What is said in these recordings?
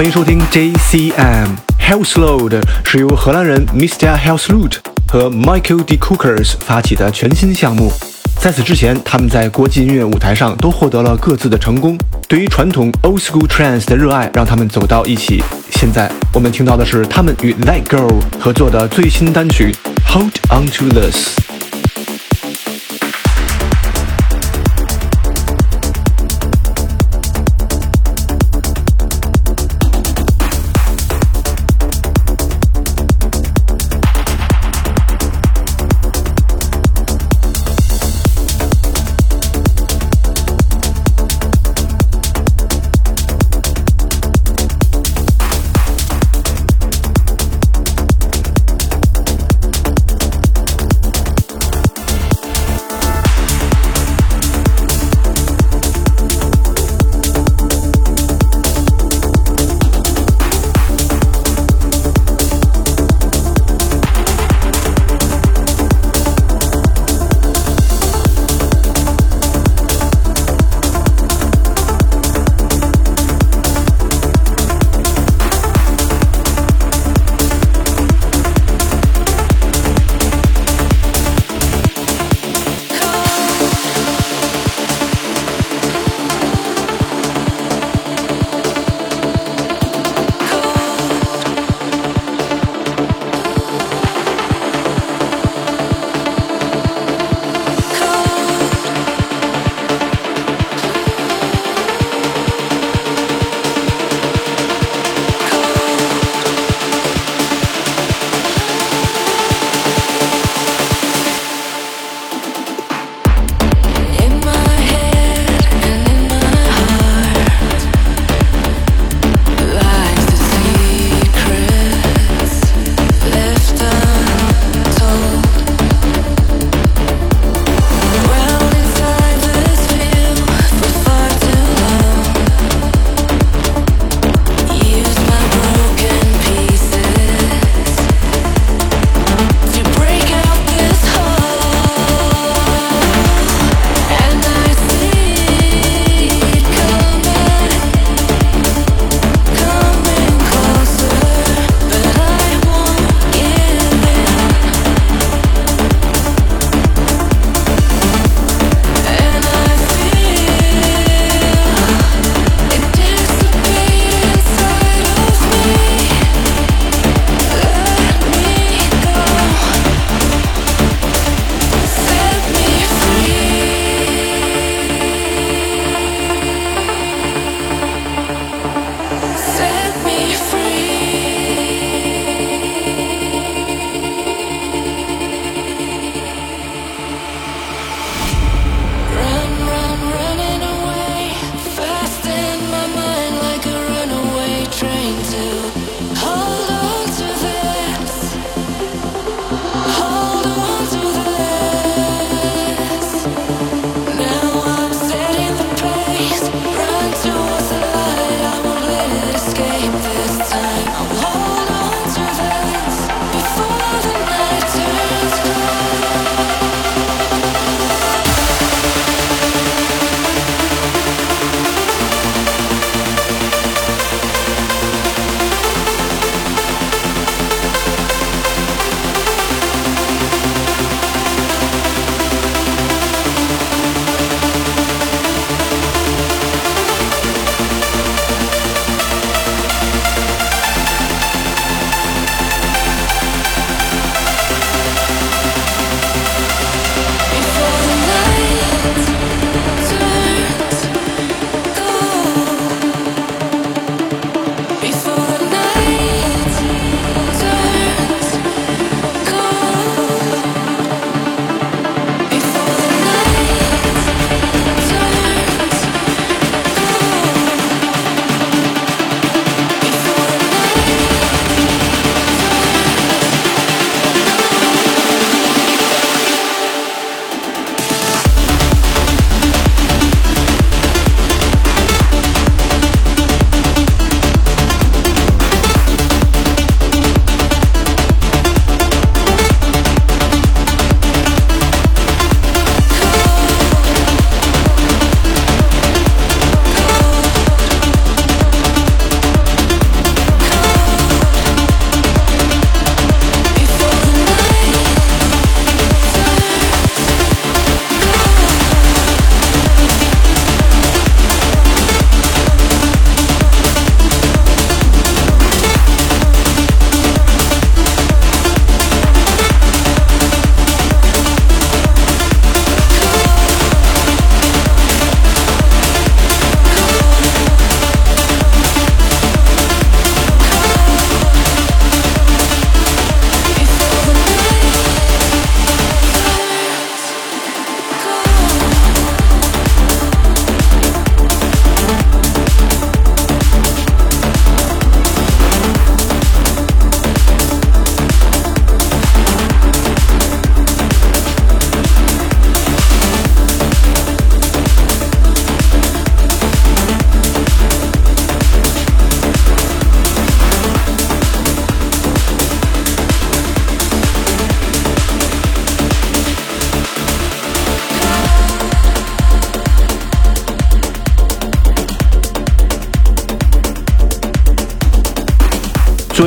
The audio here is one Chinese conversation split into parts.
欢迎收听 JCM Hellsload，是由荷兰人 Mr. Hellsloot 和 Michael D. Cookers 发起的全新项目。在此之前，他们在国际音乐舞台上都获得了各自的成功。对于传统 Old School Trance 的热爱，让他们走到一起。现在我们听到的是他们与 That Girl 合作的最新单曲 Hold On To This。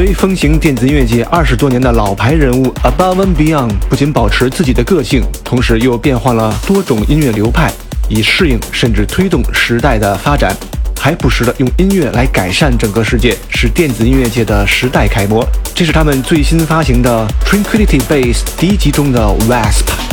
为风行电子音乐界二十多年的老牌人物，Above and Beyond 不仅保持自己的个性，同时又变换了多种音乐流派，以适应甚至推动时代的发展，还不时的用音乐来改善整个世界，是电子音乐界的时代楷模。这是他们最新发行的 Tranquility Base 第一集中的 Wasp。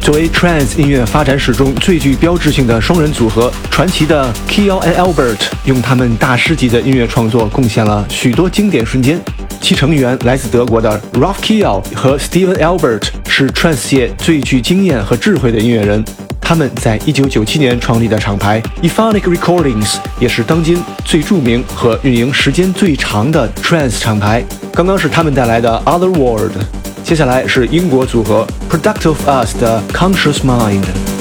作为 trance 音乐发展史中最具标志性的双人组合，传奇的 Kyle and Albert 用他们大师级的音乐创作贡献了许多经典瞬间。其成员来自德国的 Ralph Kyle 和 Steven Albert 是 trance 界最具经验和智慧的音乐人。他们在1997年创立的厂牌 Ephonic Recordings 也是当今最著名和运营时间最长的 trance 厂牌。刚刚是他们带来的 Other World，接下来是英国组合 Product of Us 的 Conscious Mind。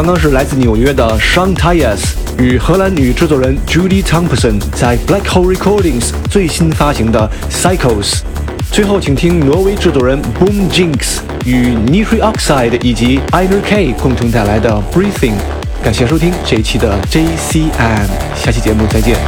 刚刚是来自纽约的 Sean Tyas 与荷兰女制作人 Judy Thompson 在 Black Hole Recordings 最新发行的 Cycles。最后，请听挪威制作人 Boom Jinx 与 Nitri Oxide 以及 Ider K 共同带来的 Breathing。感谢收听这一期的 JCM，下期节目再见。